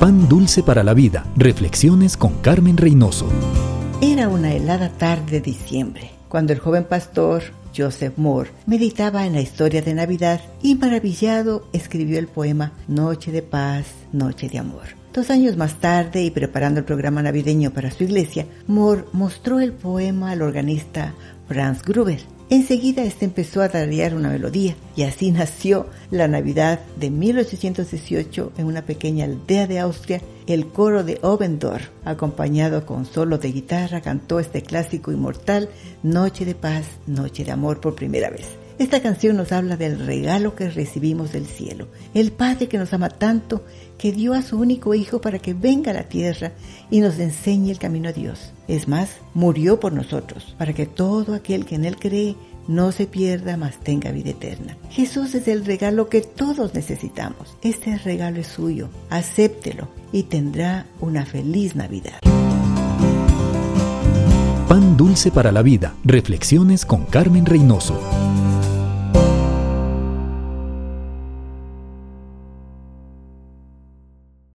Pan dulce para la vida. Reflexiones con Carmen Reynoso. Era una helada tarde de diciembre, cuando el joven pastor Joseph Moore meditaba en la historia de Navidad y maravillado escribió el poema Noche de paz, Noche de amor. Dos años más tarde y preparando el programa navideño para su iglesia, Moore mostró el poema al organista Franz Gruber Enseguida este empezó a tararear una melodía y así nació la Navidad de 1818 en una pequeña aldea de Austria. El coro de Obendorf, acompañado con solo de guitarra, cantó este clásico inmortal Noche de paz, Noche de amor por primera vez. Esta canción nos habla del regalo que recibimos del cielo, el Padre que nos ama tanto, que dio a su único Hijo para que venga a la tierra y nos enseñe el camino a Dios. Es más, murió por nosotros, para que todo aquel que en Él cree no se pierda, mas tenga vida eterna. Jesús es el regalo que todos necesitamos. Este regalo es suyo, acéptelo y tendrá una feliz Navidad. Pan dulce para la vida. Reflexiones con Carmen Reynoso.